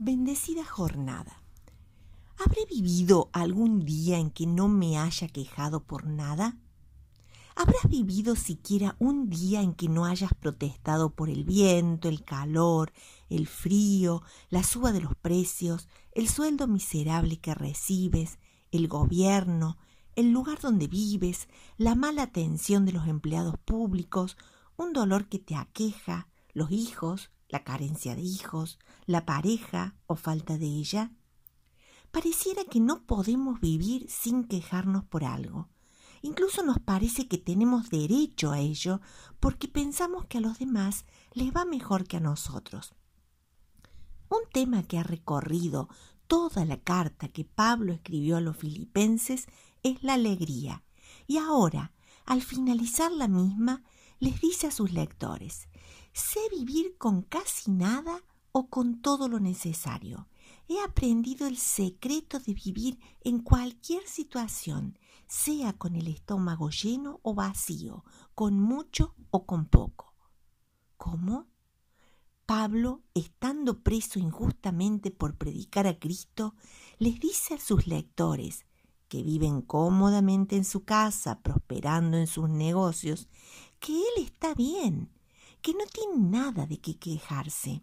Bendecida jornada. ¿Habré vivido algún día en que no me haya quejado por nada? ¿Habrás vivido siquiera un día en que no hayas protestado por el viento, el calor, el frío, la suba de los precios, el sueldo miserable que recibes, el gobierno, el lugar donde vives, la mala atención de los empleados públicos, un dolor que te aqueja, los hijos, la carencia de hijos, la pareja o falta de ella? Pareciera que no podemos vivir sin quejarnos por algo. Incluso nos parece que tenemos derecho a ello porque pensamos que a los demás les va mejor que a nosotros. Un tema que ha recorrido toda la carta que Pablo escribió a los filipenses es la alegría. Y ahora, al finalizar la misma, les dice a sus lectores, sé vivir con casi nada o con todo lo necesario. He aprendido el secreto de vivir en cualquier situación, sea con el estómago lleno o vacío, con mucho o con poco. ¿Cómo? Pablo, estando preso injustamente por predicar a Cristo, les dice a sus lectores, que viven cómodamente en su casa, prosperando en sus negocios, que él está bien, que no tiene nada de qué quejarse.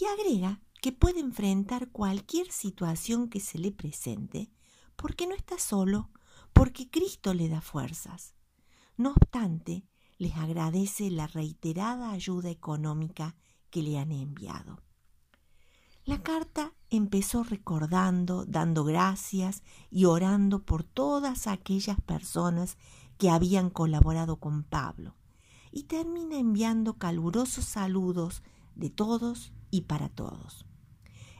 Y agrega que puede enfrentar cualquier situación que se le presente, porque no está solo, porque Cristo le da fuerzas. No obstante, les agradece la reiterada ayuda económica que le han enviado. La carta empezó recordando, dando gracias y orando por todas aquellas personas que habían colaborado con Pablo, y termina enviando calurosos saludos de todos y para todos.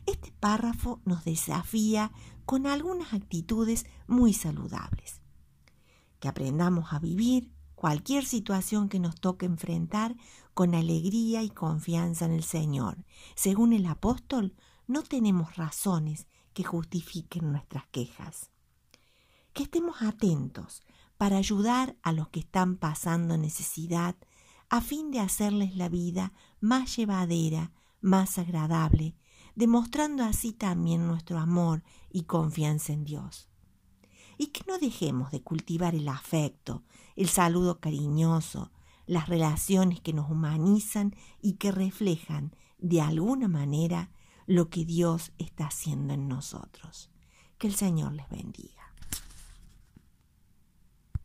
Este párrafo nos desafía con algunas actitudes muy saludables. Que aprendamos a vivir cualquier situación que nos toque enfrentar con alegría y confianza en el Señor. Según el apóstol, no tenemos razones que justifiquen nuestras quejas. Que estemos atentos para ayudar a los que están pasando necesidad a fin de hacerles la vida más llevadera, más agradable, demostrando así también nuestro amor y confianza en Dios. Y que no dejemos de cultivar el afecto, el saludo cariñoso, las relaciones que nos humanizan y que reflejan de alguna manera lo que Dios está haciendo en nosotros. Que el Señor les bendiga.